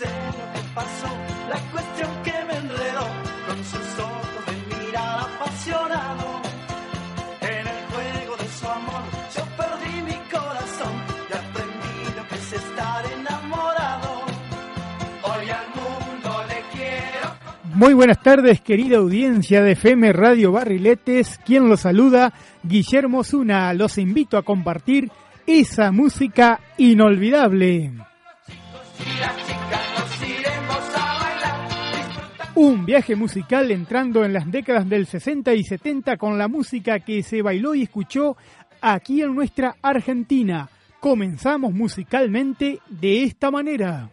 sé lo que pasó, la cuestión que me enredó con sus ojos de mirar apasionado. En el juego de su amor yo perdí mi corazón y aprendí lo que es estar enamorado. Hoy al mundo le quiero. Muy buenas tardes, querida audiencia de FM Radio Barriletes. Quien los saluda, Guillermo Zuna. Los invito a compartir esa música inolvidable. Un viaje musical entrando en las décadas del 60 y 70 con la música que se bailó y escuchó aquí en nuestra Argentina. Comenzamos musicalmente de esta manera.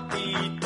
bigotito.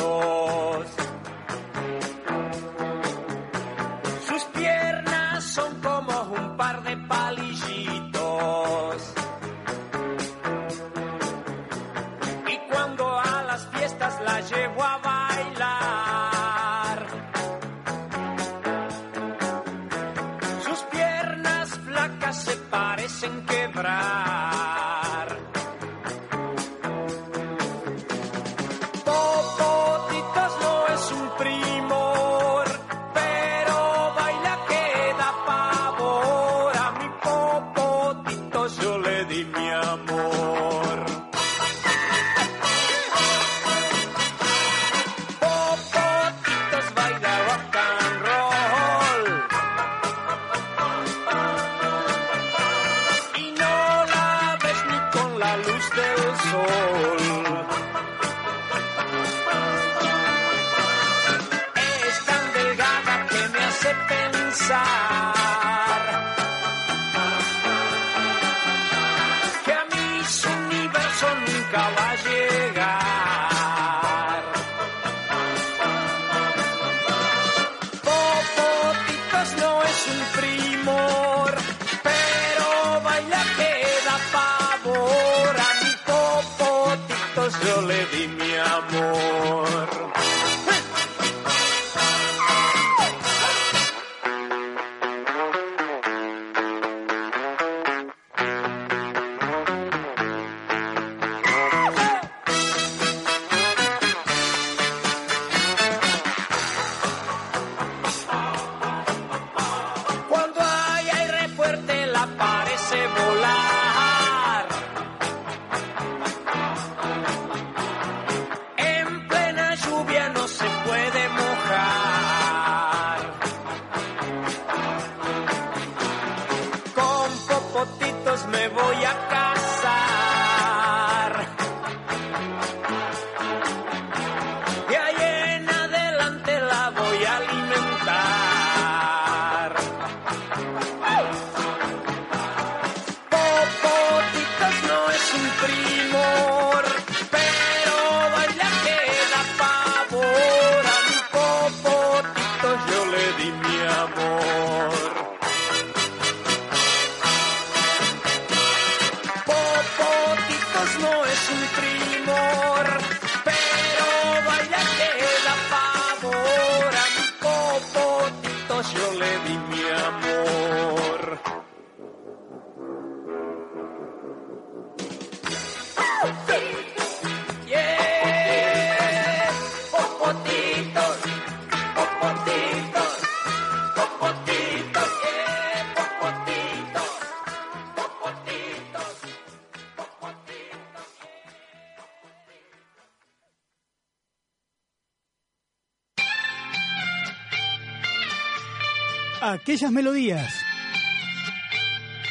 Aquellas melodías,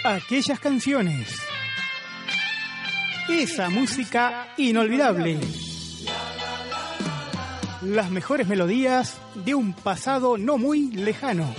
aquellas canciones, esa música inolvidable. Las mejores melodías de un pasado no muy lejano.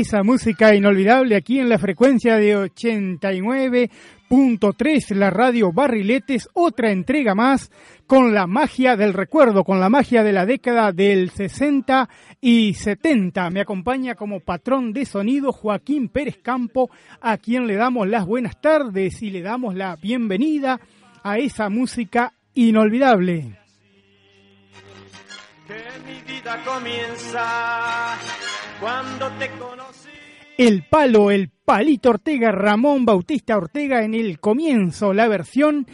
Esa música inolvidable aquí en la frecuencia de 89.3, la radio Barriletes, otra entrega más con la magia del recuerdo, con la magia de la década del 60 y 70. Me acompaña como patrón de sonido Joaquín Pérez Campo, a quien le damos las buenas tardes y le damos la bienvenida a esa música inolvidable. Comienza cuando te conocí. El palo, el palito Ortega, Ramón Bautista Ortega en el comienzo, la versión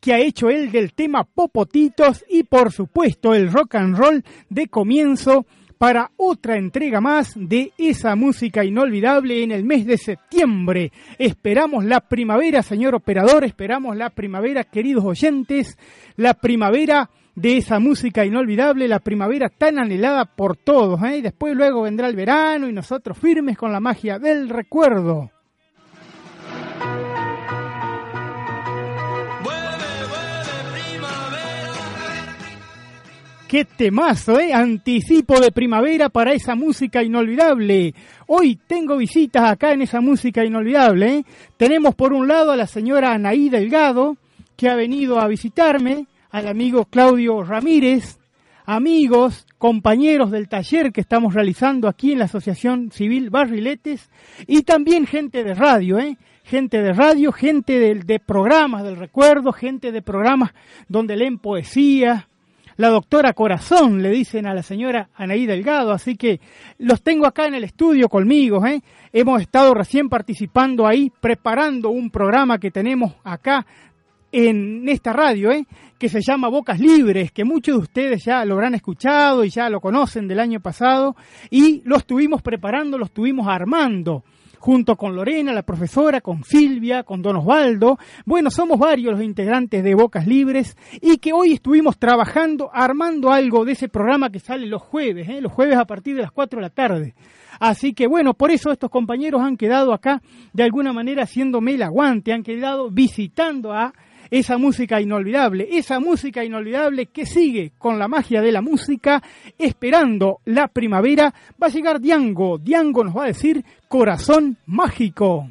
que ha hecho él del tema Popotitos y por supuesto el rock and roll de comienzo para otra entrega más de esa música inolvidable en el mes de septiembre. Esperamos la primavera, señor operador, esperamos la primavera, queridos oyentes, la primavera de esa música inolvidable, la primavera tan anhelada por todos. ¿eh? Y después luego vendrá el verano y nosotros firmes con la magia del recuerdo. qué temazo, ¿eh? Anticipo de primavera para esa música inolvidable. Hoy tengo visitas acá en esa música inolvidable. ¿eh? Tenemos por un lado a la señora Anaí Delgado, que ha venido a visitarme, al amigo Claudio Ramírez, amigos, compañeros del taller que estamos realizando aquí en la Asociación Civil Barriletes, y también gente de radio, ¿eh? gente de radio, gente de, de programas del recuerdo, gente de programas donde leen poesía, la doctora Corazón, le dicen a la señora Anaí Delgado, así que los tengo acá en el estudio conmigo, ¿eh? Hemos estado recién participando ahí, preparando un programa que tenemos acá en esta radio, ¿eh? que se llama Bocas Libres, que muchos de ustedes ya lo habrán escuchado y ya lo conocen del año pasado, y lo estuvimos preparando, lo estuvimos armando junto con Lorena, la profesora, con Silvia, con Don Osvaldo. Bueno, somos varios los integrantes de Bocas Libres y que hoy estuvimos trabajando, armando algo de ese programa que sale los jueves, ¿eh? los jueves a partir de las 4 de la tarde. Así que bueno, por eso estos compañeros han quedado acá de alguna manera haciéndome el aguante, han quedado visitando a esa música inolvidable, esa música inolvidable que sigue con la magia de la música, esperando la primavera, va a llegar Diango, Diango nos va a decir corazón mágico.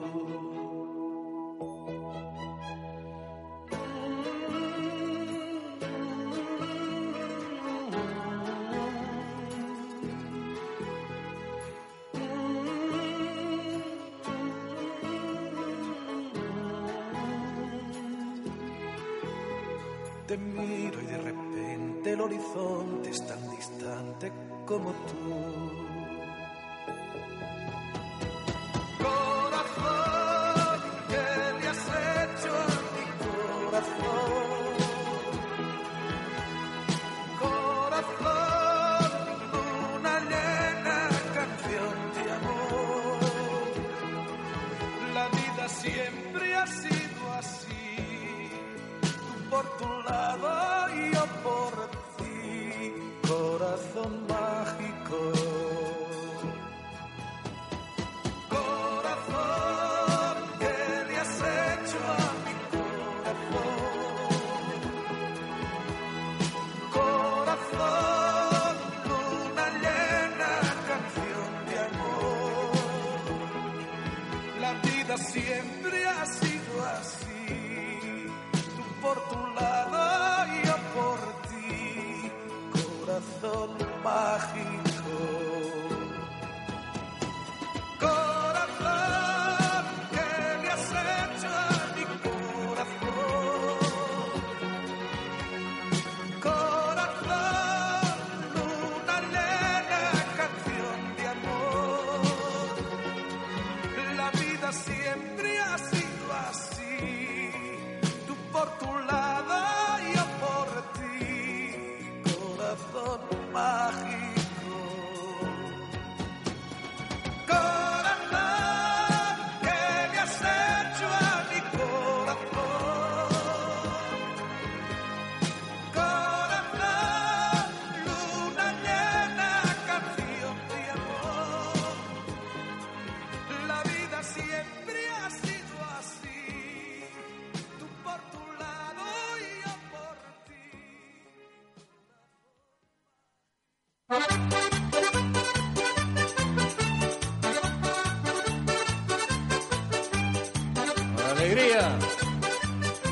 Como tú.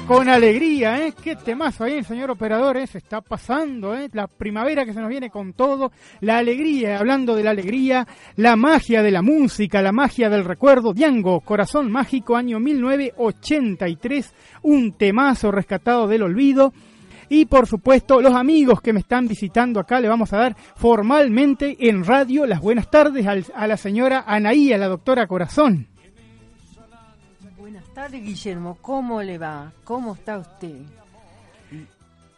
Con alegría, ¿eh? Qué temazo ahí el señor operador, ¿eh? Se está pasando, ¿eh? La primavera que se nos viene con todo, la alegría, hablando de la alegría, la magia de la música, la magia del recuerdo, Diango, Corazón Mágico, año 1983, un temazo rescatado del olvido. Y por supuesto, los amigos que me están visitando acá, le vamos a dar formalmente en radio las buenas tardes a la señora Anaí, a la doctora Corazón. Buenas tardes, Guillermo. ¿Cómo le va? ¿Cómo está usted?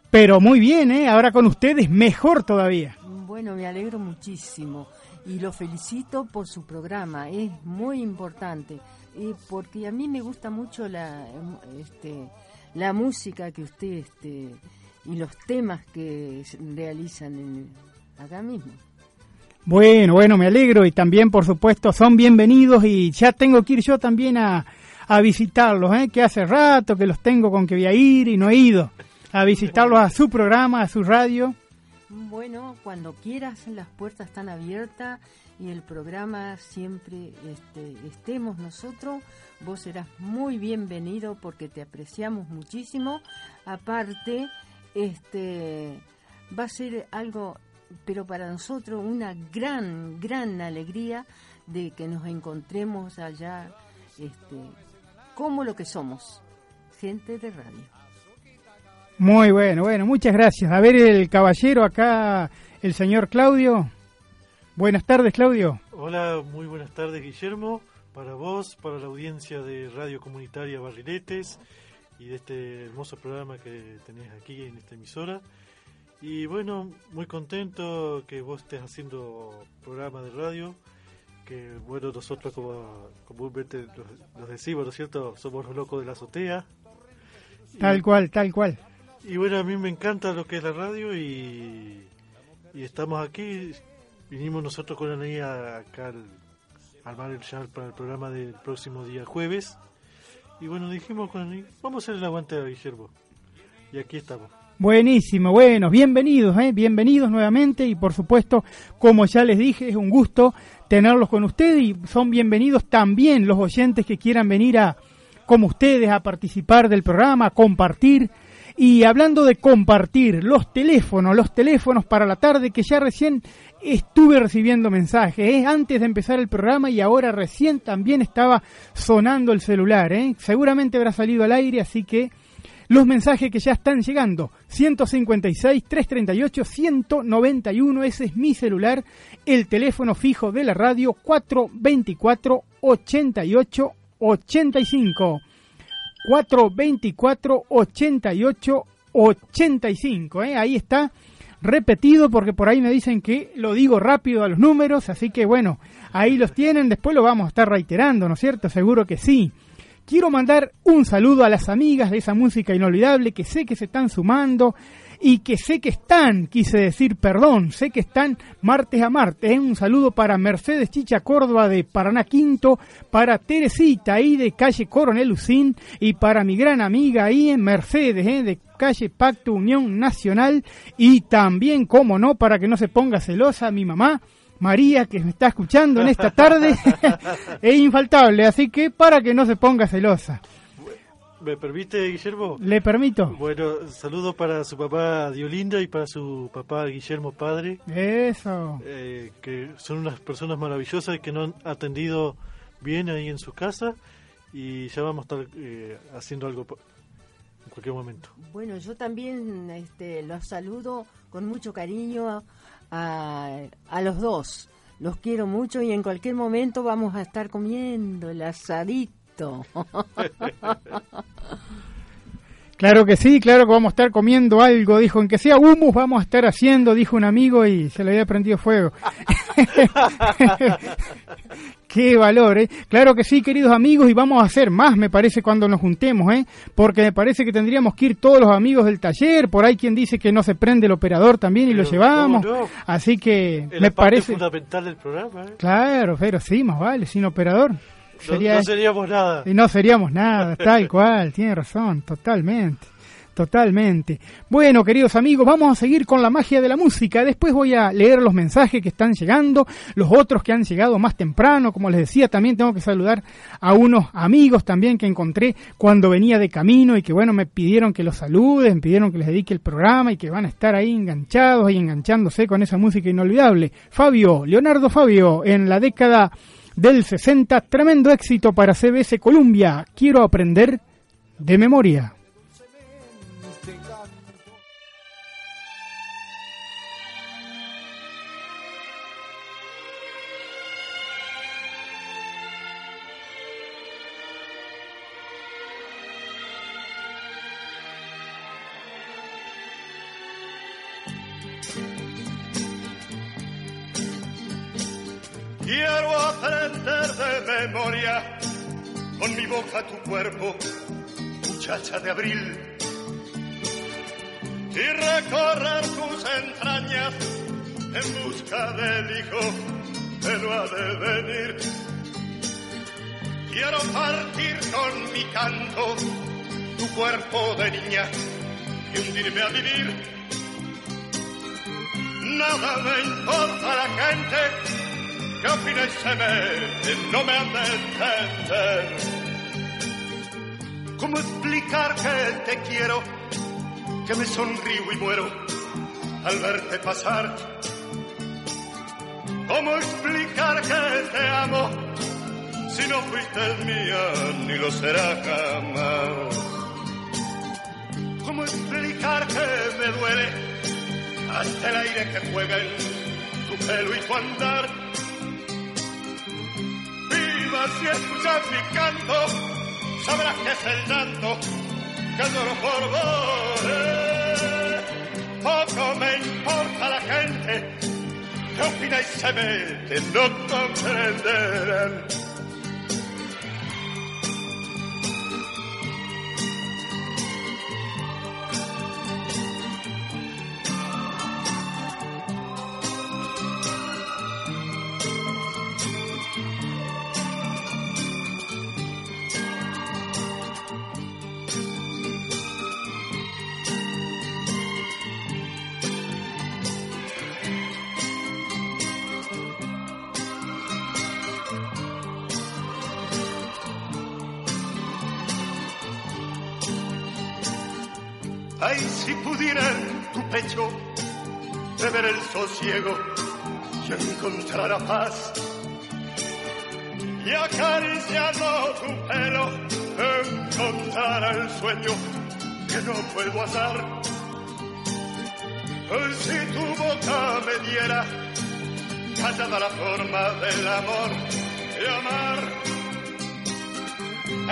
Pero muy bien, ¿eh? Ahora con ustedes mejor todavía. Bueno, me alegro muchísimo y lo felicito por su programa. Es muy importante eh, porque a mí me gusta mucho la, este, la música que usted este, y los temas que realizan en, acá mismo. Bueno, bueno, me alegro y también, por supuesto, son bienvenidos y ya tengo que ir yo también a, a visitarlos, ¿eh? que hace rato que los tengo con que voy a ir y no he ido a visitarlos a su programa, a su radio. Bueno, cuando quieras, las puertas están abiertas y el programa siempre este, estemos nosotros. Vos serás muy bienvenido porque te apreciamos muchísimo. Aparte, este va a ser algo, pero para nosotros una gran, gran alegría de que nos encontremos allá este, como lo que somos, gente de radio. Muy bueno, bueno, muchas gracias. A ver el caballero acá, el señor Claudio. Buenas tardes, Claudio. Hola, muy buenas tardes Guillermo, para vos, para la audiencia de Radio Comunitaria Barriletes y de este hermoso programa que tenés aquí en esta emisora. Y bueno, muy contento que vos estés haciendo programa de radio, que bueno, nosotros como comúnmente los decimos, ¿no es cierto? Somos los locos de la azotea. Tal Y- cual, tal cual. y bueno, a mí me encanta lo que es la radio y, y estamos aquí. Vinimos nosotros con Anaí a- acá al, al bar El Chal para el programa del próximo día jueves. Y bueno, dijimos con Anaí, vamos a hacer el aguante a Guillermo. Y aquí estamos. Buenísimo, bueno, bienvenidos, ¿eh? bienvenidos nuevamente y por supuesto, como ya les dije, es un gusto tenerlos con ustedes y son bienvenidos también los oyentes que quieran venir a, como ustedes, a participar del programa, a compartir. Y hablando de compartir, los teléfonos, los teléfonos para la tarde, que ya recién estuve recibiendo mensajes, ¿eh? antes de empezar el programa y ahora recién también estaba sonando el celular. ¿eh? Seguramente habrá salido al aire, así que los mensajes que ya están llegando. 156 338 191, ese es mi celular, el teléfono fijo de la radio 424 88 85. 424 88 85, ¿eh? ahí está repetido porque por ahí me dicen que lo digo rápido a los números, así que bueno, ahí los tienen, después lo vamos a estar reiterando, ¿no es cierto? Seguro que sí. Quiero mandar un saludo a las amigas de esa música inolvidable que sé que se están sumando y que sé que están, quise decir, perdón, sé que están martes a martes. Un saludo para Mercedes Chicha Córdoba de Paraná Quinto, para Teresita ahí de calle Coronel Lucín y para mi gran amiga ahí en Mercedes ¿eh? de calle Pacto Unión Nacional y también, como no, para que no se ponga celosa mi mamá. María, que me está escuchando en esta tarde, es infaltable, así que para que no se ponga celosa. ¿Me permite, Guillermo? ¿Le permito? Bueno, saludo para su papá Diolinda y para su papá Guillermo Padre, Eso. eh, que son unas personas maravillosas que nos han atendido bien ahí en su casa y ya vamos a estar eh, haciendo algo en cualquier momento. Bueno, yo también este, los saludo con mucho cariño a, a los dos. Los quiero mucho y en cualquier momento vamos a estar comiendo el asadito. Claro que sí, claro que vamos a estar comiendo algo, dijo, en que sea humus vamos a estar haciendo, dijo un amigo y se le había prendido fuego. Qué valor, ¿eh? Claro que sí, queridos amigos, y vamos a hacer más, me parece, cuando nos juntemos, ¿eh? Porque me parece que tendríamos que ir todos los amigos del taller, por ahí quien dice que no se prende el operador también y lo llevamos. Así que me la parte parece... fundamental del programa. ¿eh? Claro, pero sí, más vale, sin operador. No, no seríamos nada. Y no seríamos nada, tal cual, tiene razón, totalmente. Totalmente. Bueno, queridos amigos, vamos a seguir con la magia de la música. Después voy a leer los mensajes que están llegando, los otros que han llegado más temprano. Como les decía, también tengo que saludar a unos amigos también que encontré cuando venía de camino y que, bueno, me pidieron que los saluden, me pidieron que les dedique el programa y que van a estar ahí enganchados y enganchándose con esa música inolvidable. Fabio, Leonardo Fabio, en la década del 60, tremendo éxito para CBS Columbia. Quiero aprender de memoria. Cuerpo, muchacha de abril, y recorrer tus entrañas en busca del hijo que no ha de venir. Quiero partir con mi canto tu cuerpo de niña y hundirme a vivir. Nada me importa la gente que opina y se mete, no me han de entender. ¿Cómo explicar que te quiero, que me sonrío y muero al verte pasar? ¿Cómo explicar que te amo si no fuiste mía ni lo será jamás? ¿Cómo explicar que me duele hasta el aire que juega en tu pelo y tu andar? Viva si escuchas mi canto, sabrás que es el llanto que lloro por Poco me importa la gente que opina y se mete, no comprenderán. Sosiego y encontrar paz. Y acariciando tu pelo encontrar el sueño que no puedo. Ay, si tu boca me diera callada la forma del amor y amar,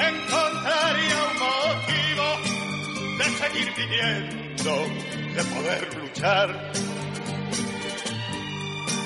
encontraría un motivo de seguir viviendo, de poder luchar.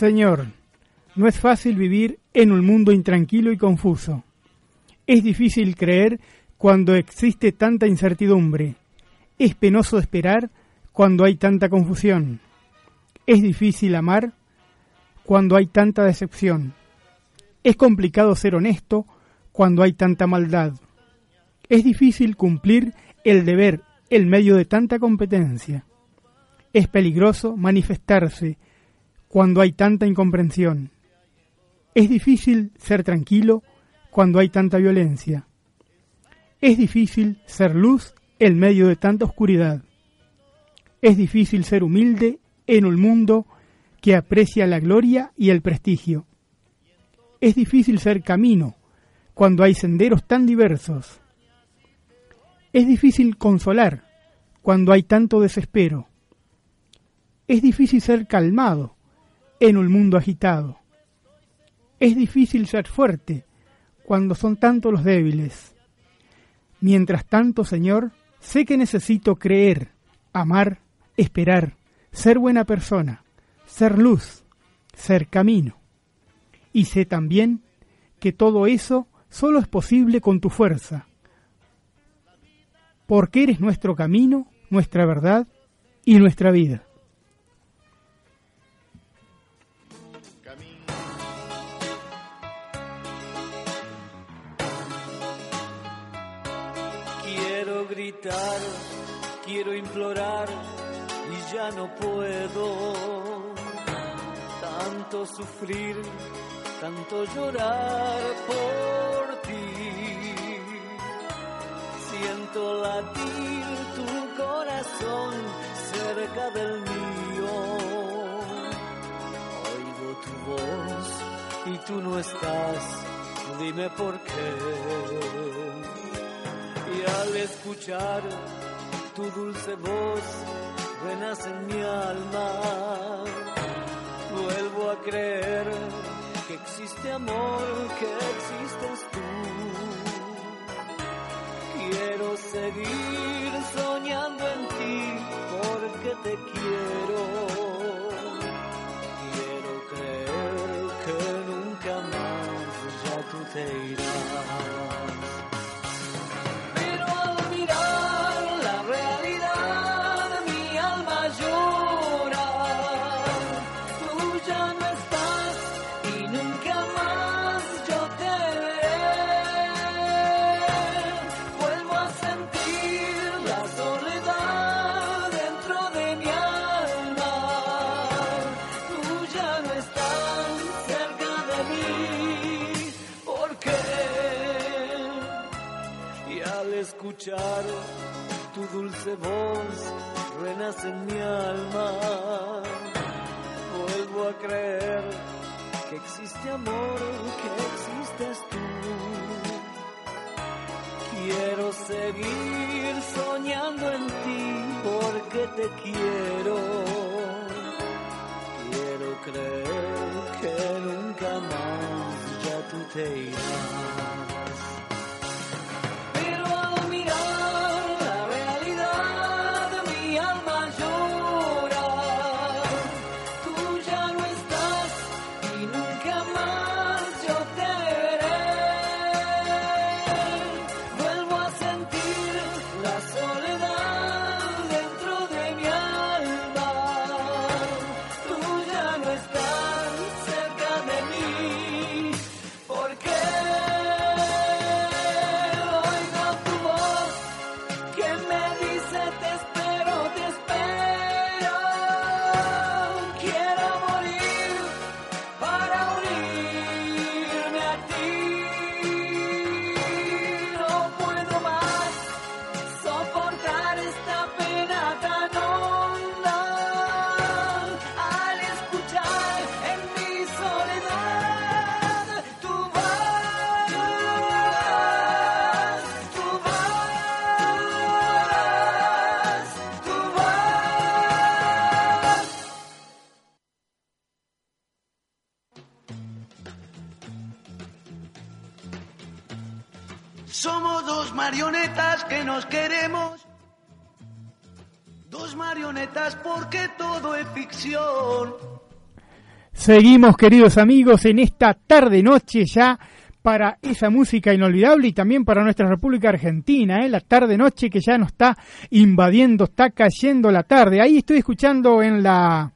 Señor, no es fácil vivir en un mundo intranquilo y confuso. Es difícil creer cuando existe tanta incertidumbre. Es penoso esperar cuando hay tanta confusión. Es difícil amar cuando hay tanta decepción. Es complicado ser honesto cuando hay tanta maldad. Es difícil cumplir el deber en medio de tanta competencia. Es peligroso manifestarse cuando hay tanta incomprensión. Es difícil ser tranquilo cuando hay tanta violencia. Es difícil ser luz en medio de tanta oscuridad. Es difícil ser humilde en un mundo que aprecia la gloria y el prestigio. Es difícil ser camino cuando hay senderos tan diversos. Es difícil consolar cuando hay tanto desespero. Es difícil ser calmado en un mundo agitado. Es difícil ser fuerte cuando son tantos los débiles. Mientras tanto, Señor, sé que necesito creer, amar, esperar, ser buena persona, ser luz, ser camino. Y sé también que todo eso solo es posible con tu fuerza, porque eres nuestro camino, nuestra verdad y nuestra vida. Quiero gritar, quiero implorar y ya no puedo. Tanto sufrir, tanto llorar por ti. Siento latir tu corazón cerca del mío. Oigo tu voz y tú no estás. Dime por qué. Y al escuchar tu dulce voz, renace en mi alma. Vuelvo a creer que existe amor, que existes tú. Quiero seguir soñando en ti porque te quiero. Quiero creer que nunca más ya tú te irás. Escuchar tu dulce voz renace en mi alma. Vuelvo a creer que existe amor, que existes tú. Quiero seguir soñando en ti porque te quiero. Quiero creer que nunca más ya tú te irás. Que nos queremos. Dos marionetas porque todo es ficción. Seguimos, queridos amigos, en esta tarde-noche ya para esa música inolvidable y también para nuestra República Argentina, ¿eh? la tarde-noche que ya nos está invadiendo, está cayendo la tarde. Ahí estoy escuchando en la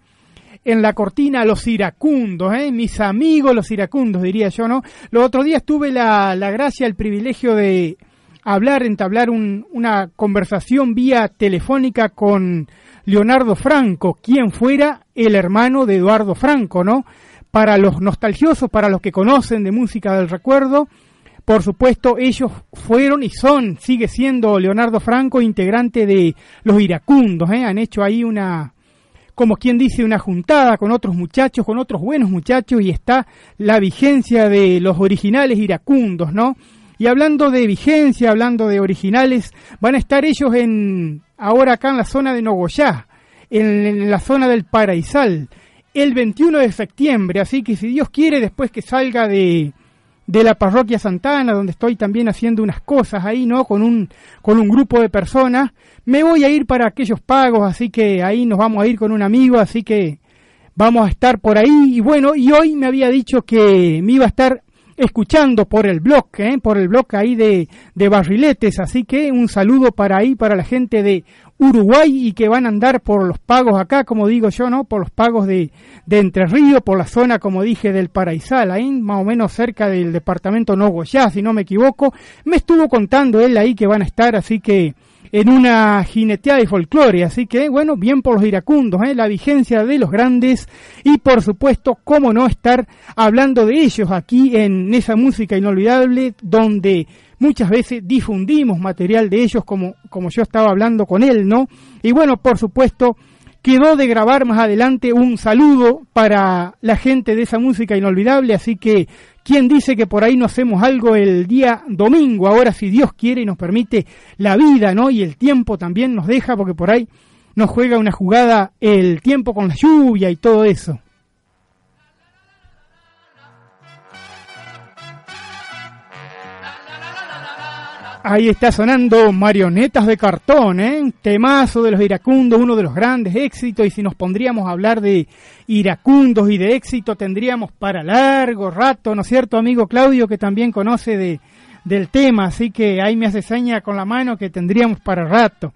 en la cortina los iracundos, ¿eh? mis amigos los iracundos, diría yo, ¿no? Los otros días tuve la, la gracia, el privilegio de hablar, entablar un- una conversación vía telefónica con Leonardo Franco, quien fuera el hermano de Eduardo Franco, ¿no? Para los nostalgiosos, para los que conocen de música del recuerdo, por supuesto, ellos fueron y son, sigue siendo Leonardo Franco, integrante de los iracundos, ¿eh? Han hecho ahí una, como quien dice, una juntada con otros muchachos, con otros buenos muchachos, y está la vigencia de los originales iracundos, ¿no? Y hablando de vigencia, hablando de originales, van a estar ellos en ahora acá en la zona de Nogoyá, en, la zona del Paraisal, el 21 de septiembre, así que si Dios quiere, después que salga de, de la parroquia Santana, donde estoy también haciendo unas cosas ahí, ¿no? Con un, con un grupo de personas, me voy a ir para aquellos pagos, así que ahí nos vamos a ir con un amigo, así que vamos a estar por ahí. Y bueno, y hoy me había dicho que me iba a estar escuchando por el blog, ¿eh? por el blog ahí de, de Barriletes, así que un saludo para ahí, para la gente de Uruguay y que van a andar por los pagos acá, como digo yo, ¿no? Por los pagos de, de Entre Ríos, por la zona, como dije, del Paraisal, ahí más o menos cerca del departamento Nogoyá, si no me equivoco. Me estuvo contando él ahí que van a estar, así que en una jineteada de folclore, así que bueno, bien por los iracundos, ¿eh? la vigencia de los grandes y por supuesto, cómo no estar hablando de ellos aquí en esa música inolvidable donde muchas veces difundimos material de ellos como, como yo estaba hablando con él, ¿no? Y bueno, por supuesto, quedó de grabar más adelante un saludo para la gente de esa música inolvidable, así que ¿quién dice que por ahí no hacemos algo el día domingo? Ahora si Dios quiere y nos permite la vida, ¿no? Y el tiempo también nos deja porque por ahí nos juega una jugada el tiempo con la lluvia y todo eso. Ahí está sonando Marionetas de Cartón, ¿eh? Temazo de los iracundos, uno de los grandes éxitos. Y si nos pondríamos a hablar de iracundos y de éxito, tendríamos para largo rato, ¿no es cierto, amigo Claudio, que también conoce de, del tema? Así que ahí me hace seña con la mano que tendríamos para rato.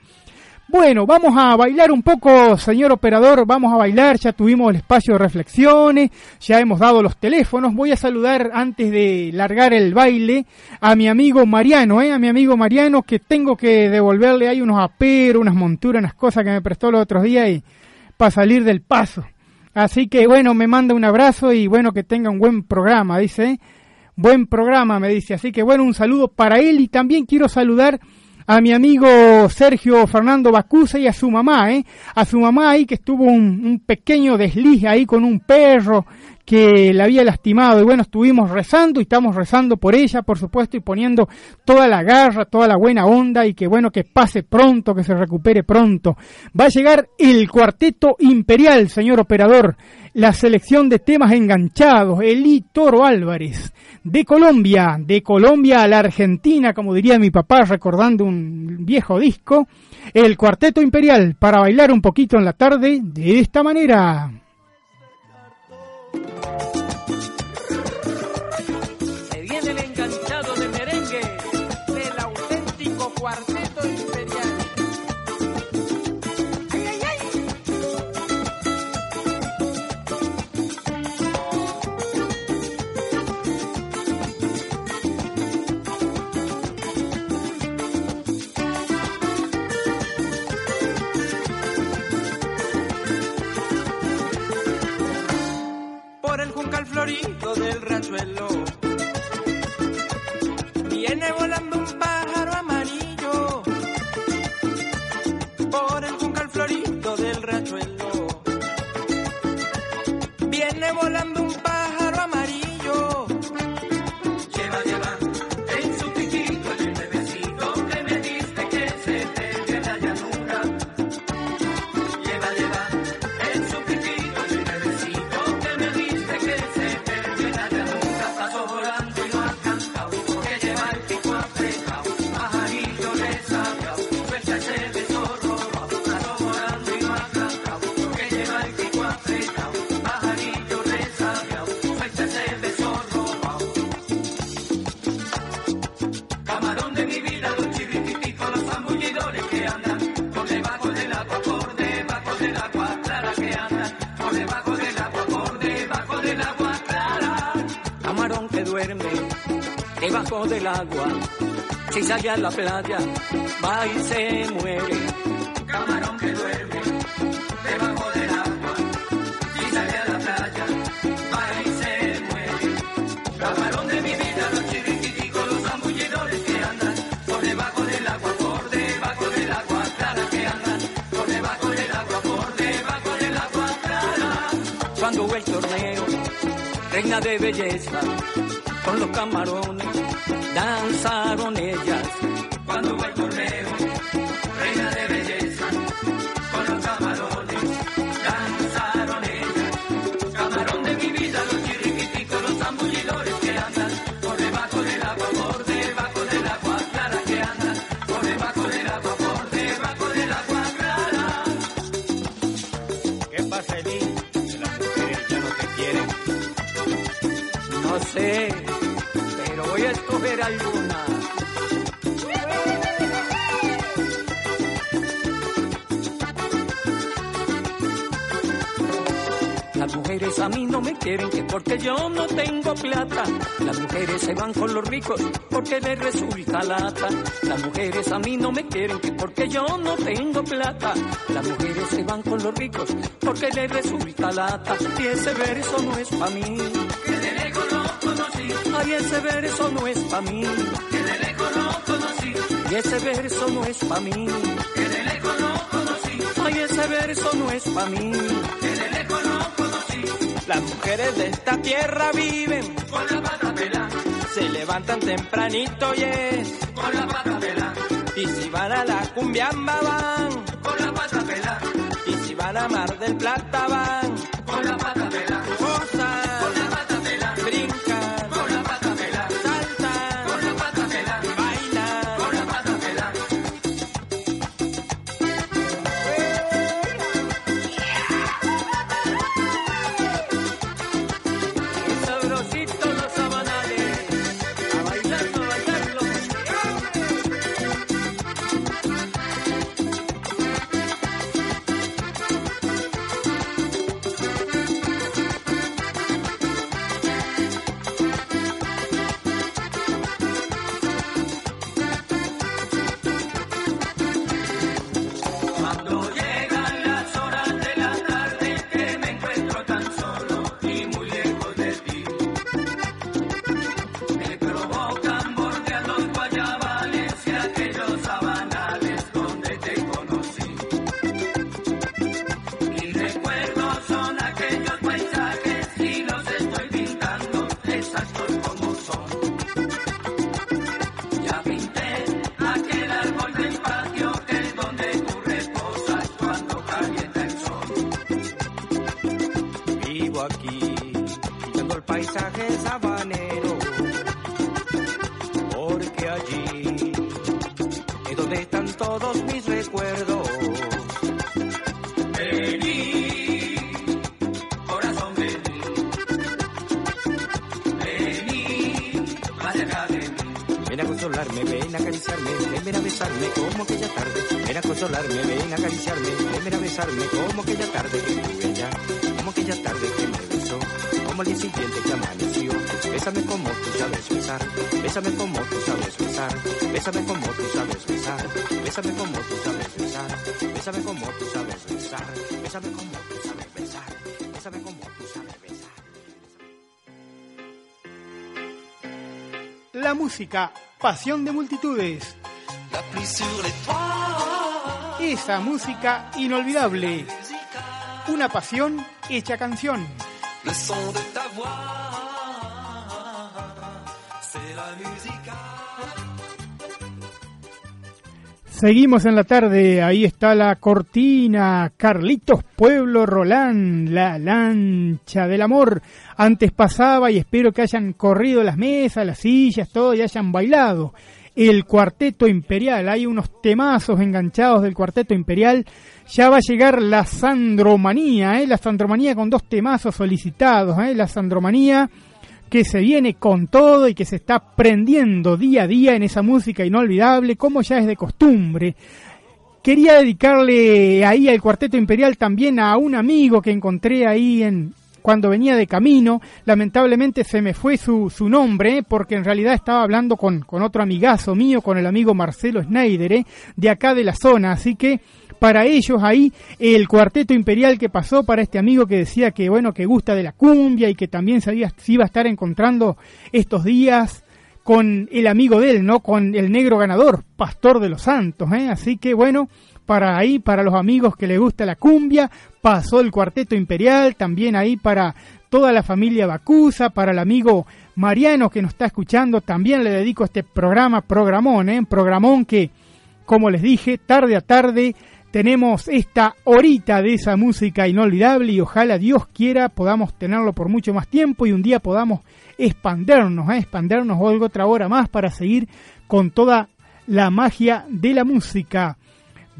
Bueno, vamos a bailar un poco, señor operador, vamos a bailar, ya tuvimos el espacio de reflexiones, ya hemos dado los teléfonos, voy a saludar antes de largar el baile a mi amigo Mariano, ¿eh? a mi amigo Mariano que tengo que devolverle ahí unos aperos, unas monturas, unas cosas que me prestó los otros días y para salir del paso. Así que bueno, me manda un abrazo y bueno, que tenga un buen programa, dice. ¿eh? Buen programa, me dice. Así que bueno, un saludo para él y también quiero saludar a mi amigo Sergio Fernando Bacusa y a su mamá, ¿eh? A su mamá ahí que estuvo un, un pequeño desliz ahí con un perro que la había lastimado. Y bueno, estuvimos rezando y estamos rezando por ella, por supuesto, y poniendo toda la garra, toda la buena onda y que bueno, que pase pronto, que se recupere pronto. Va a llegar el cuarteto imperial, señor operador. La selección de temas enganchados, Eli Toro Álvarez. De Colombia, de Colombia a la Argentina, como diría mi papá recordando un viejo disco. El cuarteto imperial para bailar un poquito en la tarde de esta manera. Se del por debajo del agua, por debajo del agua clara que andan por debajo del agua, por debajo del agua clara. Camarón que duerme debajo del agua, si sale a la playa, va y se muere. De belleza, con los camarones danzaron ellas. Cuando hubo el torneo, Las mujeres a mí no me quieren que porque yo no tengo plata. Las mujeres se van con los ricos porque les resulta lata. Las mujeres a mí no me quieren que porque yo no tengo plata. Las mujeres se van con los ricos porque les resulta lata. Y ese verso no es pa' mí. Ay, ese verso no es pa' mí. Que de lejos lo conocí. Y ese verso no es pa' mí. Que de lejos lo conocí. Ay, ese verso no es pa' mí. Que de lejos lo conocí. Las mujeres de esta tierra viven con la pata pelada. Se levantan tempranito y es con la pata pelada. Y si van a la cumbiamba van con la pata pelada. Y si van a Mar del Plata van Ven a consolarme, ven a acariciarme, ven, a besarme como aquella tarde que estuve allá. Como aquella tarde que me besó, como el día siguiente que amaneció. Bésame como tú sabes besar, bésame como tú sabes besar, bésame como tú sabes besar, bésame como tú sabes besar, bésame como tú sabes besar, bésame como tú sabes besar, bésame como tú sabes besar. La música, pasión de multitudes. Esa música inolvidable. Una pasión hecha canción. Seguimos en la tarde, ahí está la cortina, Carlitos Pueblo Rolán, la lancha del amor. Antes pasaba y espero que hayan corrido las mesas, las sillas, todo y hayan bailado. El cuarteto imperial, hay unos temazos enganchados del cuarteto imperial. Ya va a llegar la Sandromanía, ¿eh? la Sandromanía con dos temazos solicitados, ¿eh? la Sandromanía que se viene con todo y que se está prendiendo día a día en esa música inolvidable, como ya es de costumbre. Quería dedicarle ahí al Cuarteto Imperial también a un amigo que encontré ahí en cuando venía de camino. Lamentablemente se me fue su, su nombre, ¿eh? porque en realidad estaba hablando con, con otro amigazo mío, con el amigo Marcelo Schneider, ¿eh? de acá de la zona. Así que para ellos ahí el cuarteto imperial que pasó para este amigo que decía que bueno que gusta de la cumbia y que también se, había- se iba a estar encontrando estos días con el amigo de él, ¿no? Con el negro ganador, Pastor de los Santos, ¿eh? Así que bueno, para ahí, para los amigos que les gusta la cumbia, pasó el cuarteto imperial, también ahí para toda la familia Bacusa, para el amigo Mariano que nos está escuchando, también le dedico este programa, programón, ¿eh? Programón que, como les dije, tarde a tarde tenemos esta horita de esa música inolvidable y ojalá Dios quiera podamos tenerlo por mucho más tiempo y un día podamos expandernos, ¿eh? expandernos algo otra hora más para seguir con toda la magia de la música.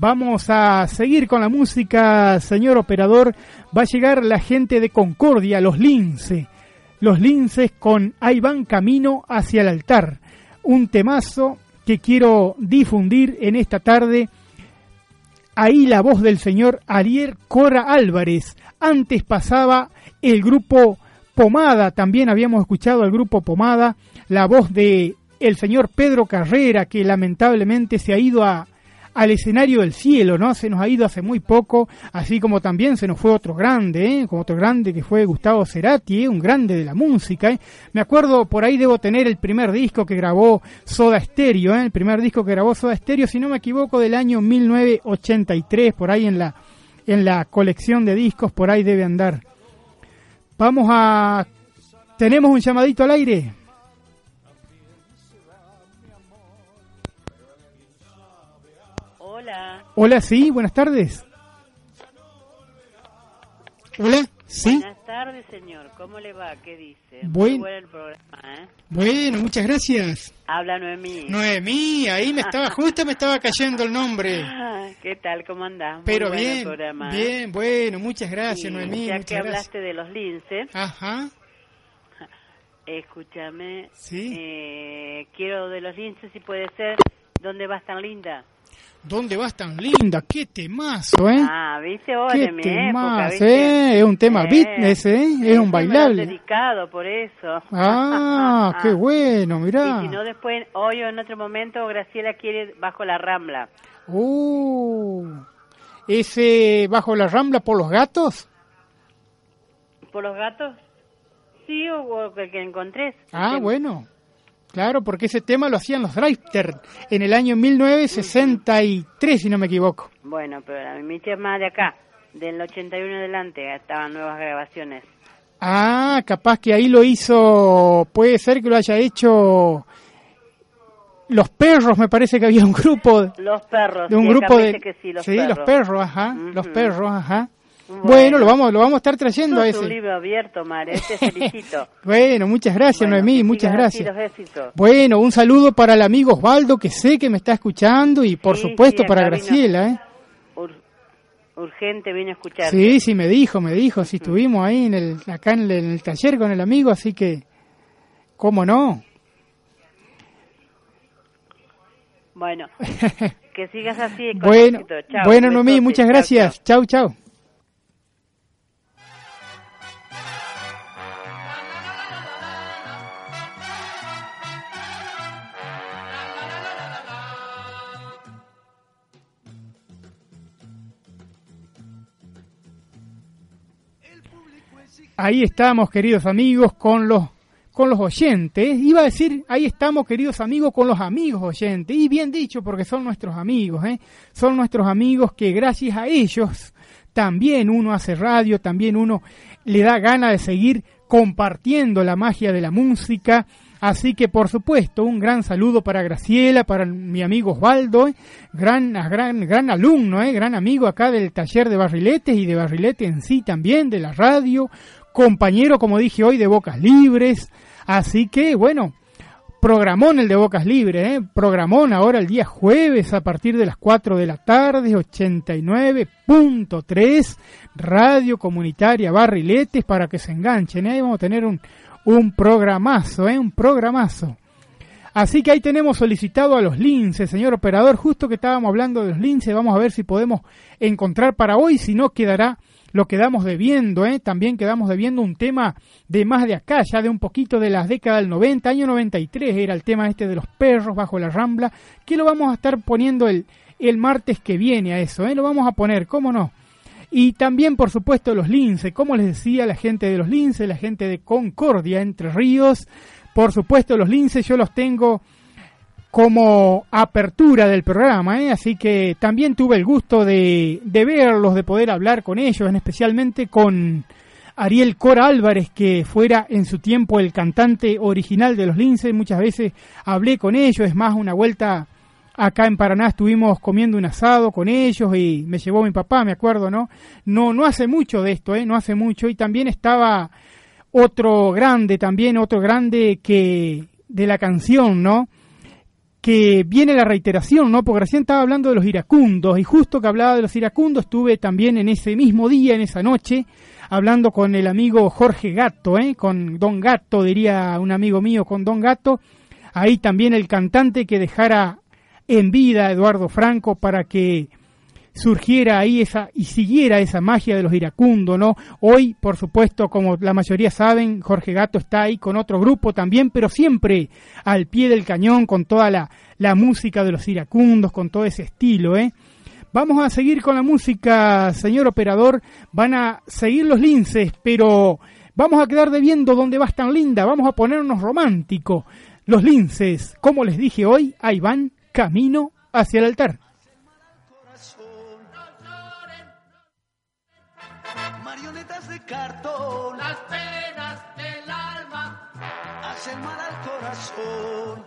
Vamos a seguir con la música, señor operador. Va a llegar la gente de Concordia, los Lince. los linces con Ahí van camino hacia el altar. Un temazo que quiero difundir en esta tarde. Ahí la voz del señor Ariel Cora Álvarez. Antes pasaba el grupo Pomada, también habíamos escuchado al grupo Pomada, la voz de el señor Pedro Carrera, que lamentablemente se ha ido a, al escenario del cielo, ¿no? Se nos ha ido hace muy poco, así como también se nos fue otro grande, ¿eh? Como otro grande que fue Gustavo Cerati, ¿eh? un grande de la música, ¿eh? Me acuerdo, por ahí debo tener el primer disco que grabó Soda Stereo, ¿eh? El primer disco que grabó Soda Stereo, si no me equivoco, del año 1983, por ahí en la, en la colección de discos, por ahí debe andar. Vamos a... ¿Tenemos un llamadito al aire? Hola, sí, buenas tardes. Hola, sí. buenas tardes, señor. ¿Cómo le va? ¿Qué dice? Buen- Muy bueno el programa, ¿eh? Bueno, muchas gracias. Habla Noemí. Noemí, ahí me estaba, justo me estaba cayendo el nombre. Ah, ¿Qué tal? ¿Cómo andás? Pero bien, programa, ¿eh? bien, bueno, muchas gracias, Y Noemí, Ya que gracias. hablaste de los linces, Ajá, escúchame. Sí. eh, quiero de los linces, si puede ser, ¿dónde vas tan linda? ¿Dónde vas tan linda? Qué temazo, ¿eh? Ah, viste vos Qué de mi época, temazo, ¿viste? ¿eh? Es un tema Eh, ¿eh? Es un bailable. dedicado, por eso. Ah, qué bueno, mirá. Y si no, después, hoy o en otro momento, Graciela quiere Bajo la Rambla. Uh, ese bajo la rambla por los gatos. ¿Por los gatos? Sí, o, o el que encontrés. Ah, bueno. Claro, porque ese tema lo hacían los Drifter en el año 1963, si no me equivoco. Bueno, pero la Michi es más de acá, del 81 adelante, estaban nuevas grabaciones. Ah, capaz que ahí lo hizo, puede ser que lo haya hecho Los Perros, me parece que había un grupo Los perros. de un sí, grupo de que sí, los sí, perros. los perros, ajá, los perros, ajá. Bueno. Bueno, lo vamos lo vamos a estar trayendo a Sos un ese. libro abierto, Mare, te felicito. Bueno, muchas gracias, Bueno, Noemí, muchas gracias. Bueno, un saludo para el amigo Osvaldo que sé que me está escuchando y por Sí, supuesto sí, para vino. Graciela, ¿eh? Ur- urgente, vine a escuchar. Sí, sí, me dijo, me dijo, si estuvimos ahí en el, acá en el, en el taller con el amigo, así que, ¿cómo no? Bueno, que sigas así. Con bueno, éxito. Chao, bueno. Noemí, muchas Chao, gracias. Chau, chau. Ahí estamos, queridos amigos, con los con los oyentes. Iba a decir, ahí estamos, queridos amigos, con los amigos oyentes. Y bien dicho, porque son nuestros amigos, ¿eh? Son nuestros amigos que gracias a ellos también uno hace radio, también uno le da gana de seguir compartiendo la magia de la música. Así que, por supuesto, un gran saludo para Graciela, para mi amigo Osvaldo, ¿eh? gran, gran, gran alumno, ¿eh? gran amigo acá del taller de barriletes y de barrilete en sí también, de la radio, compañero, como dije hoy, de Bocas Libres. Así que, bueno, programón el de Bocas Libres, ¿eh? programón ahora el día jueves a partir de las 4 de la tarde, 89.3, Radio Comunitaria Barriletes, para que se enganchen. ¿eh? Ahí vamos a tener un, un programazo, ¿eh? un programazo. Así que ahí tenemos solicitado a los linces, señor operador, justo que estábamos hablando de los linces, vamos a ver si podemos encontrar para hoy, si no quedará lo quedamos debiendo, ¿eh? también quedamos debiendo un tema de más de acá, ya de un poquito de las décadas del 90, año 93 era el tema este de los perros bajo la rambla, que lo vamos a estar poniendo el, el martes que viene a eso, ¿eh? lo vamos a poner, ¿cómo no? Y también, por supuesto, los linces, como les decía, la gente de los linces, la gente de Concordia, Entre Ríos, por supuesto, los linces yo los tengo como apertura del programa, ¿eh? así que también tuve el gusto de, de verlos, de poder hablar con ellos, en especialmente con Ariel Cora Álvarez, que fuera en su tiempo el cantante original de los Linces, muchas veces hablé con ellos, es más, una vuelta acá en Paraná estuvimos comiendo un asado con ellos y me llevó mi papá, me acuerdo, ¿no? No, no hace mucho de esto, ¿eh? No hace mucho, y también estaba otro grande, también otro grande que de la canción, ¿no? Que viene la reiteración, ¿no? Porque recién estaba hablando de los iracundos y justo que hablaba de los iracundos estuve también en ese mismo día, en esa noche, hablando con el amigo Jorge Gato, ¿eh? Con Don Gato, diría un amigo mío, con Don Gato. Ahí también el cantante que dejara en vida a Eduardo Franco para que surgiera ahí esa y siguiera esa magia de los iracundos, ¿no? Hoy, por supuesto, como la mayoría saben, Jorge Gato está ahí con otro grupo también, pero siempre al pie del cañón con toda la, la música de los iracundos, con todo ese estilo, ¿eh? Vamos a seguir con la música, señor operador. Van a seguir los linces, pero vamos a quedar debiendo dónde vas tan linda. Vamos a ponernos romántico. Los linces, como les dije hoy, ahí van camino hacia el altar. Las penas del alma hacen mal al corazón.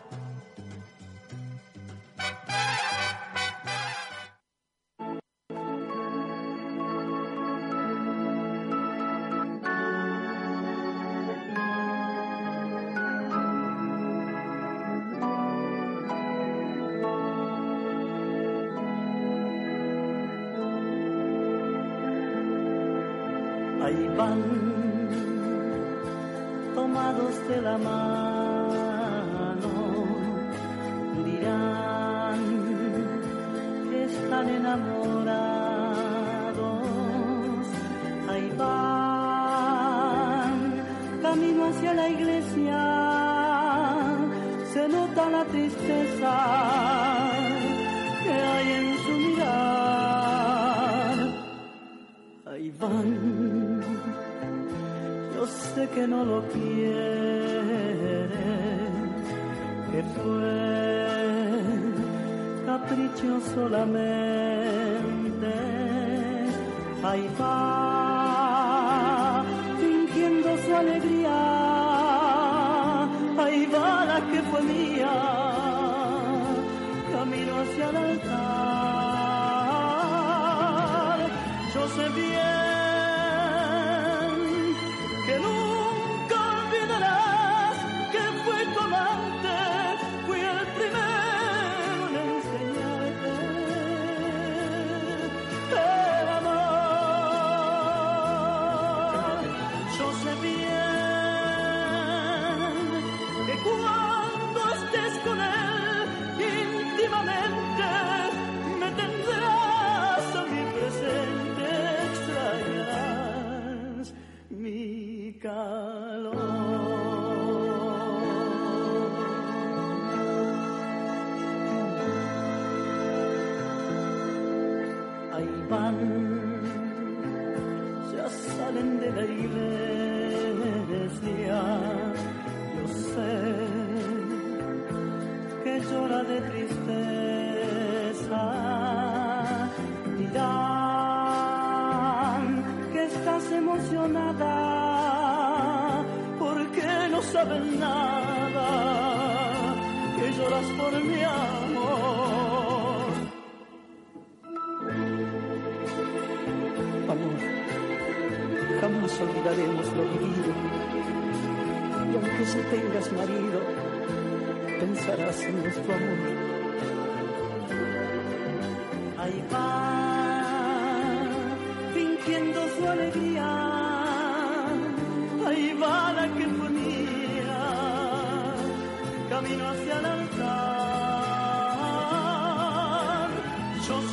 Yo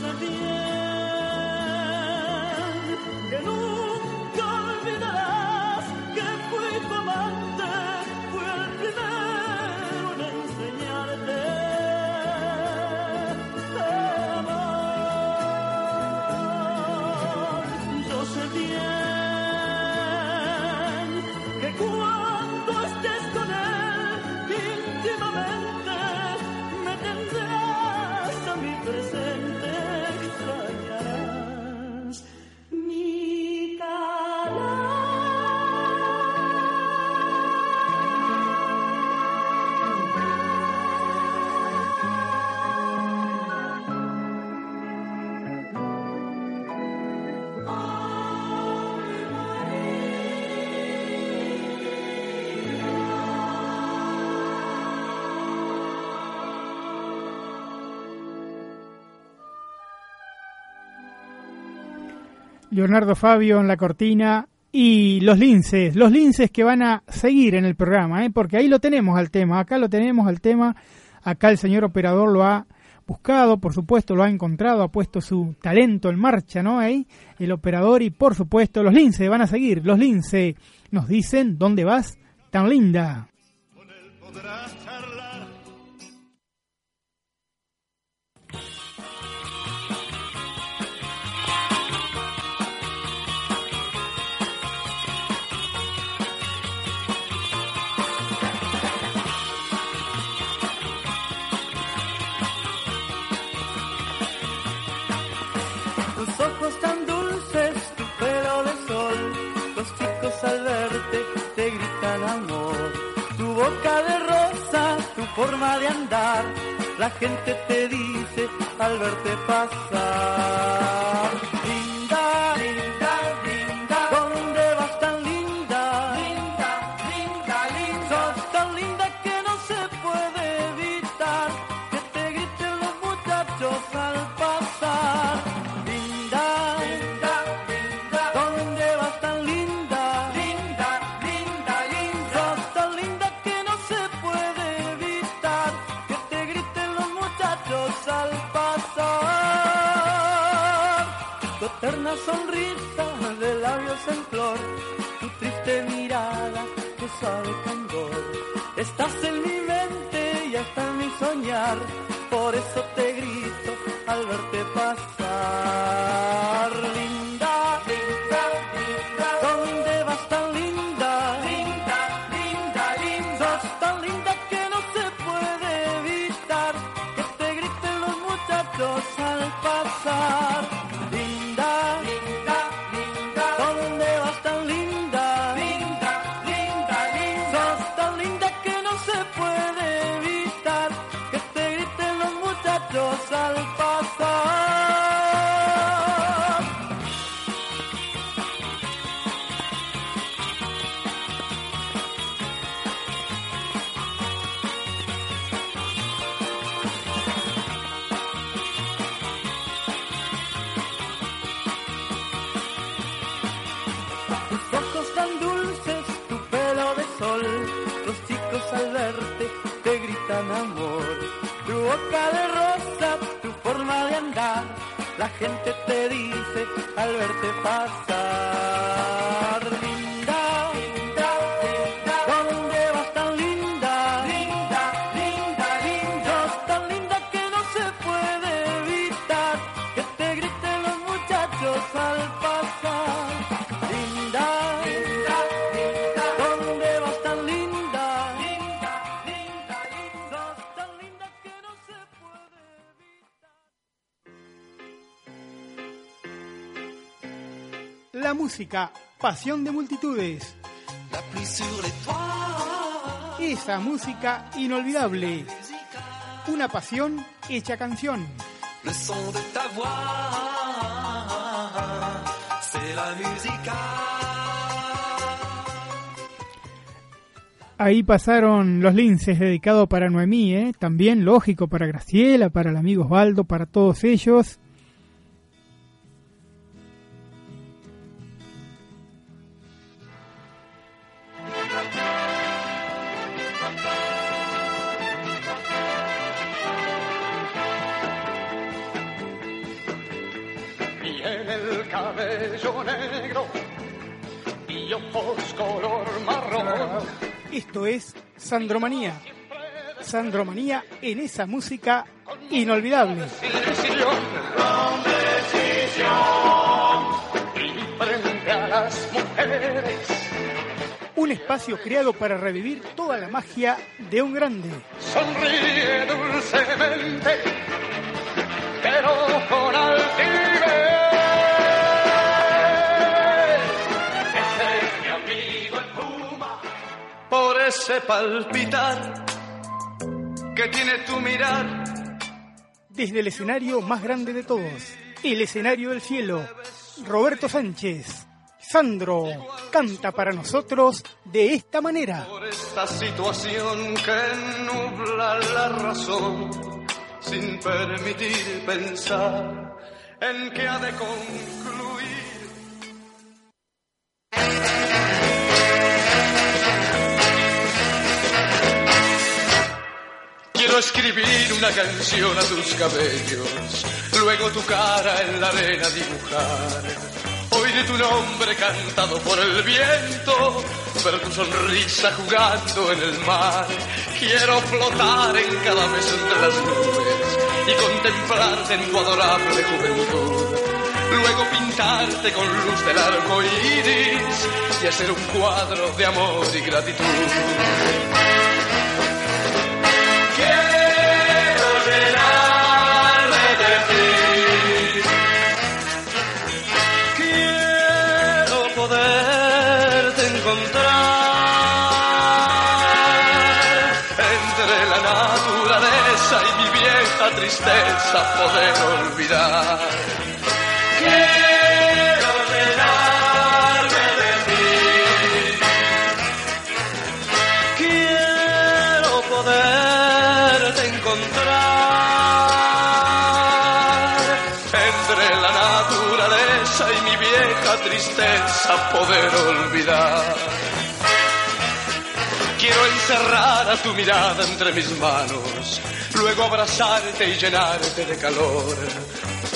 Yo Leonardo Fabio en la cortina y los linces, los linces que van a seguir en el programa, ¿eh? porque ahí lo tenemos al tema, acá lo tenemos al tema, acá el señor operador lo ha buscado, por supuesto, lo ha encontrado, ha puesto su talento en marcha, ¿no? Ahí, el operador y por supuesto los linces van a seguir, los linces nos dicen, ¿dónde vas tan linda? Tu boca de rosa, tu forma de andar, la gente te dice al verte pasar. Sonrisa de labios en flor, tu triste mirada que sabe candor. Estás en mi mente y hasta en mi soñar, por eso te la gente te dice al verte pasar. Música, pasión de multitudes. Esa música inolvidable. Una pasión hecha canción. Le son de ta voix, c'est la musica. Ahí pasaron los linces dedicados para Noemí, ¿eh? también lógico para Graciela, para el amigo Osvaldo, para todos ellos. Esto es Sandromanía. Sandromanía en esa música inolvidable. Un espacio creado para revivir toda la magia de un grande. sonríe dulcemente, pero con altivez. Ese palpitar que tiene tu mirar. Desde el escenario más grande de todos, el escenario del cielo, Roberto Sánchez. Sandro canta para nosotros de esta manera. Por esta situación que nubla la razón, sin permitir pensar en que ha de concluir Escribir una canción a tus cabellos, luego tu cara en la arena dibujar. Oír tu nombre cantado por el viento, ver tu sonrisa jugando en el mar. Quiero flotar en cada beso entre las nubes y contemplarte en tu adorable juventud. Luego pintarte con luz del arco iris y hacer un cuadro de amor y gratitud. Tristeza poder olvidar. Quiero llenarme de ti. Quiero poderte encontrar entre la naturaleza y mi vieja tristeza poder olvidar. Quiero encerrar a tu mirada entre mis manos, luego abrazarte y llenarte de calor,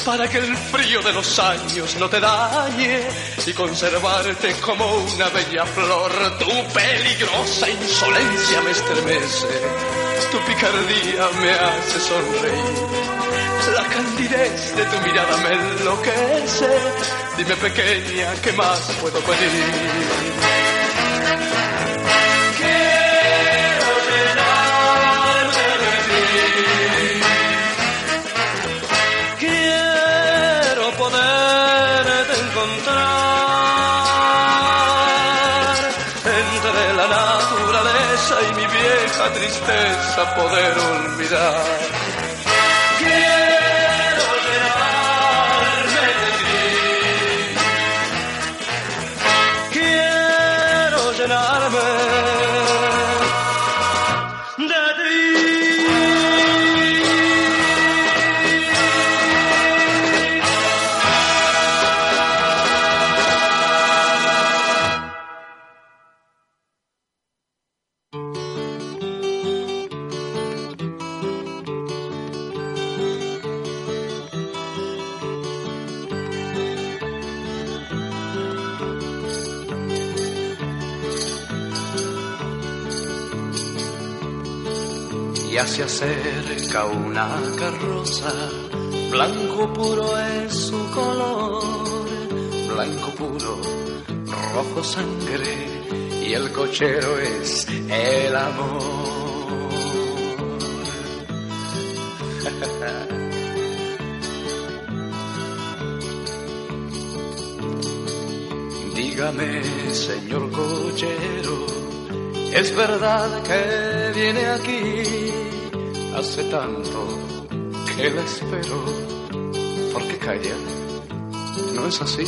para que el frío de los años no te dañe y conservarte como una bella flor. Tu peligrosa insolencia me estremece, tu picardía me hace sonreír. La candidez de tu mirada me enloquece. Dime pequeña, ¿qué más puedo pedir? Vieja tristeza poder olvidar. Una carroza, blanco puro es su color, blanco puro, rojo sangre, y el cochero es el amor. Dígame, señor cochero, es verdad que viene aquí. Hace tanto que la espero. ¿Por qué calla? ¿No es así?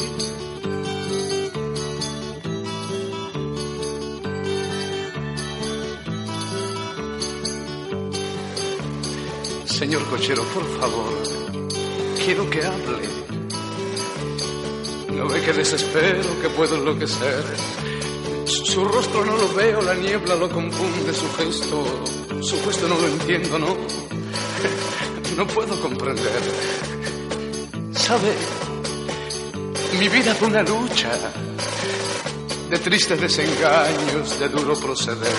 Señor cochero, por favor, quiero que hable. No ve que desespero, que puedo enloquecer. Su su rostro no lo veo, la niebla lo confunde, su gesto, su gesto no lo entiendo, no. No puedo comprender. ¿Sabe? Mi vida fue una lucha de tristes desengaños, de duro proceder.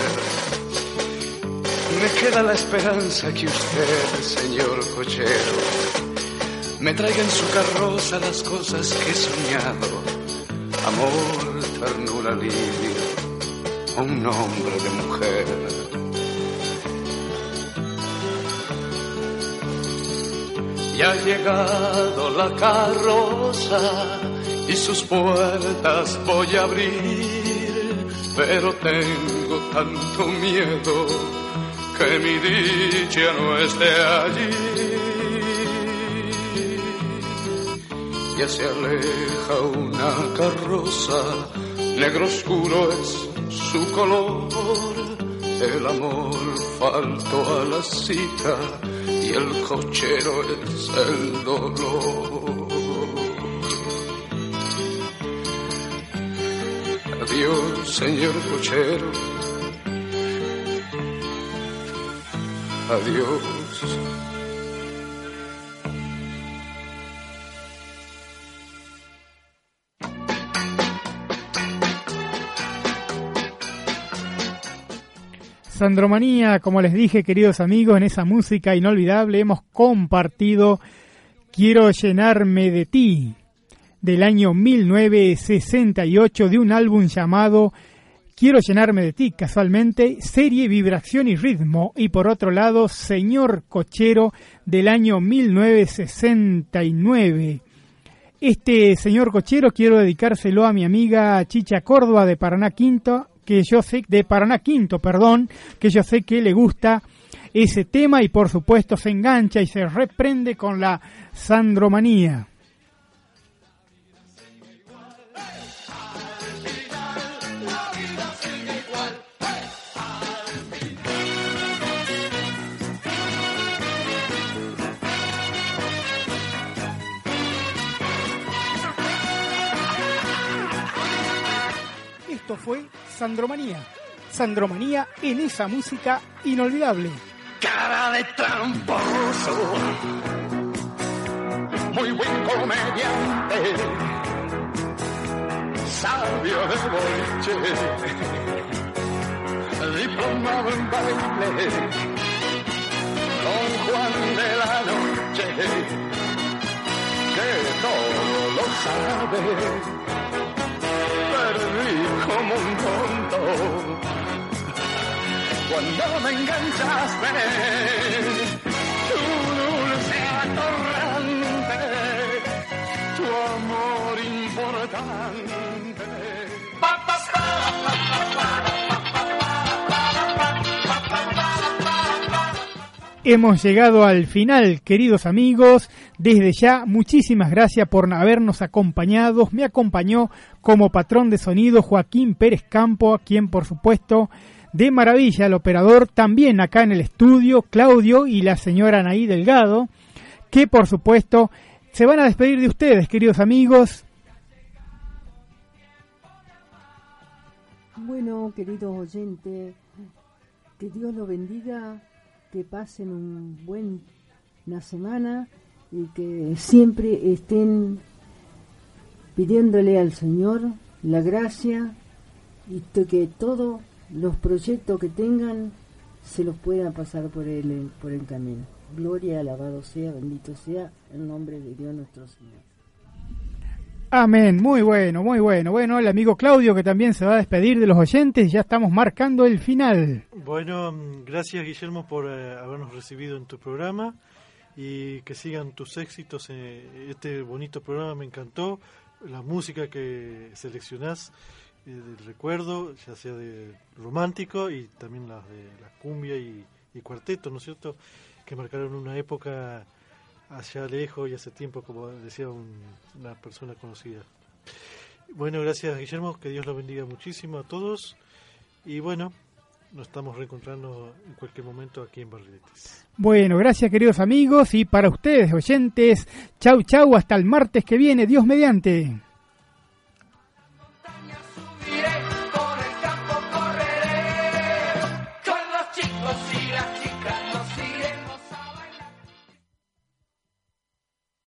Me queda la esperanza que usted, señor cochero, me traiga en su carroza las cosas que he soñado. Amor, ternura, alivio, un nombre de mujer. Ya ha llegado la carroza y sus puertas voy a abrir, pero tengo tanto miedo que mi dicha no esté allí. Ya se aleja una carroza, negro oscuro es su color, el amor faltó a la cita y el cochero es el dolor. Adiós, señor cochero. adiós. Sandromanía, como les dije, queridos amigos, en esa música inolvidable hemos compartido Quiero llenarme de ti, del año 1968, de un álbum llamado Quiero llenarme de ti, casualmente, serie, vibración y ritmo. Y por otro lado, Señor Cochero, del año 1969. Este señor cochero quiero dedicárselo a mi amiga Chicha Córdoba de Paraná Quinto, que yo sé, de Paraná Quinto, perdón, que yo sé que le gusta ese tema y por supuesto se engancha y se reprende con la sandromanía. Esto fue Sandromanía. Sandromanía en esa música inolvidable. cara de tramposo, muy buen comediante, sabio de boliche, diplomado en baile, don Juan de la noche, que todo lo sabe, perdí como un tonto cuando me enganchaste, tu dulce atorrante, tu amor importante. Pa, pa, Hemos llegado al final, queridos amigos. Desde ya, muchísimas gracias por habernos acompañado. Me acompañó como patrón de sonido Joaquín Pérez Campo, a quien por supuesto de maravilla el operador, también acá en el estudio, Claudio y la señora Anaí Delgado, que por supuesto se van a despedir de ustedes, queridos amigos. Bueno, queridos oyentes, que Dios los bendiga, que pasen un buen una semana y que siempre estén pidiéndole al Señor la gracia y que todo los proyectos que tengan se los puedan pasar por el, por el camino. Gloria, alabado sea, bendito sea el nombre de Dios nuestro Señor. Amén, muy bueno, muy bueno. Bueno, el amigo Claudio que también se va a despedir de los oyentes, ya estamos marcando el final. Bueno, mm, gracias Guillermo por eh, habernos recibido en tu programa y que sigan tus éxitos. en este bonito programa me encantó, la música que seleccionás eh, del recuerdo, ya sea de romántico y también las de la cumbia y cuarteto, ¿no es cierto? Que marcaron una época allá lejos y hace tiempo, como decía un- una persona conocida. Bueno, gracias Guillermo, que Dios los bendiga muchísimo a todos y bueno, nos estamos reencontrando en cualquier momento aquí en Barriletes. Bueno, gracias queridos amigos y para ustedes oyentes, chau chau hasta el martes que viene, Dios mediante.